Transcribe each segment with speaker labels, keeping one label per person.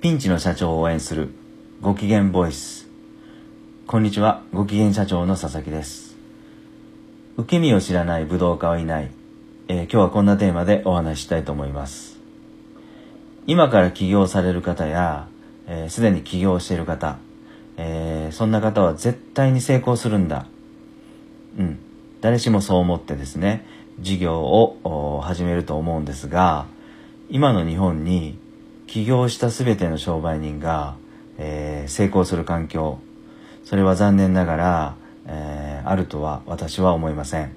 Speaker 1: ピンチの社長を応援するご機嫌ボイス。こんにちはご機嫌社長の佐々木です。受け身を知らない武道家はいない、えー、今日はこんなテーマでお話ししたいと思います。今から起業される方やすで、えー、に起業している方、えー、そんな方は絶対に成功するんだ。うん。誰しもそう思ってですね事業を始めると思うんですが今の日本に起業した全ての商売人が、えー、成功する環境。それは残念ながら、えー、あるとは私は思いません。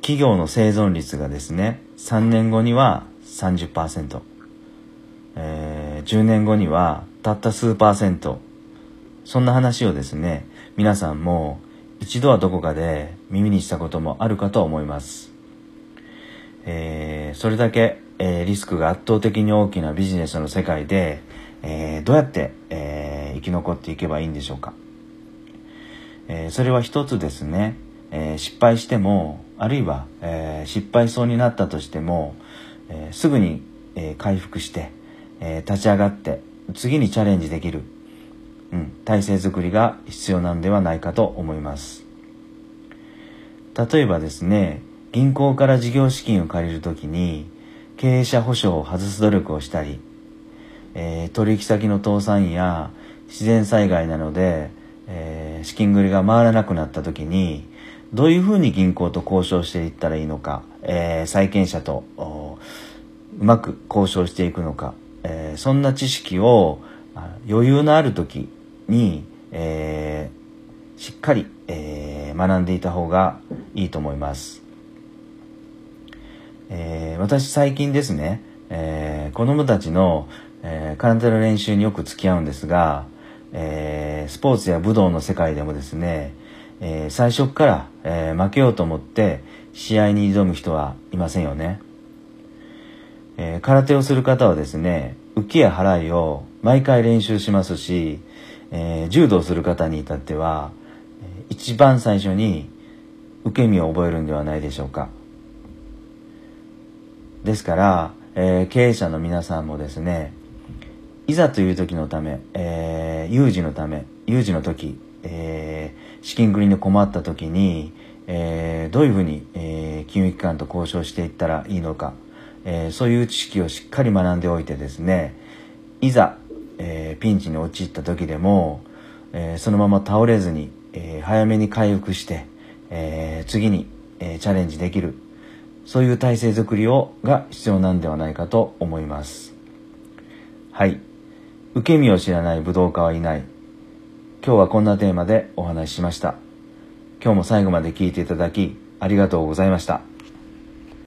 Speaker 1: 企業の生存率がですね3年後には30%、えー、10年後にはたった数パーセント。そんな話をですね皆さんも一度はどこかで耳にしたこともあるかと思います、えー、それだけえー、リスクが圧倒的に大きなビジネスの世界で、えー、どうやって、えー、生き残っていけばいいんでしょうか、えそれは一つですね、え失敗してもあるいは、え失敗そうになったとしても、えすぐに、え回復して、え立ち上がって次にチャレンジできる、うん、体制づくりが必要なんではないかと思います。例えばですね銀行から事業資金を借りるときに経営者保証を外す努力をしたり、えー、取引先の倒産や自然災害などで、えー、資金繰りが回らなくなった時にどういうふうに銀行と交渉していったらいいのか、えー、債権者とうまく交渉していくのか、えそんな知識を余裕のある時に、えしっかり、え学んでいた方がいいと思います。えー、私最近ですね、えー、子供たちの、えー、空手の練習によく付き合うんですが、えー、スポーツや武道の世界でもですね、えー、最初から、えー、負けようと思って試合に挑む人はいませんよね。えー、空手をする方はですね、浮きや払いを毎回練習しますし、えー、柔道する方に至っては、一番最初に受け身を覚えるんではないでしょうか。ですから、えー、経営者の皆さんもですね、いざという時のため、えー、有事のため、有事の時、えー、資金繰りに困った時に、えー、どういうふうに、え、金融機関と交渉していったらいいのか、え、そういう知識をしっかり学んでおいてですね、いざ、え、ピンチに陥った時でも、え、そのまま倒れずに、え、早めに回復して、え、次に、え、チャレンジできるそういう体制づくりをが必要なんではないかと思います。はい。受け身を知らない武道家はいない。今日はこんなテーマでお話ししました。今日も最後まで聞いていただきありがとうございました。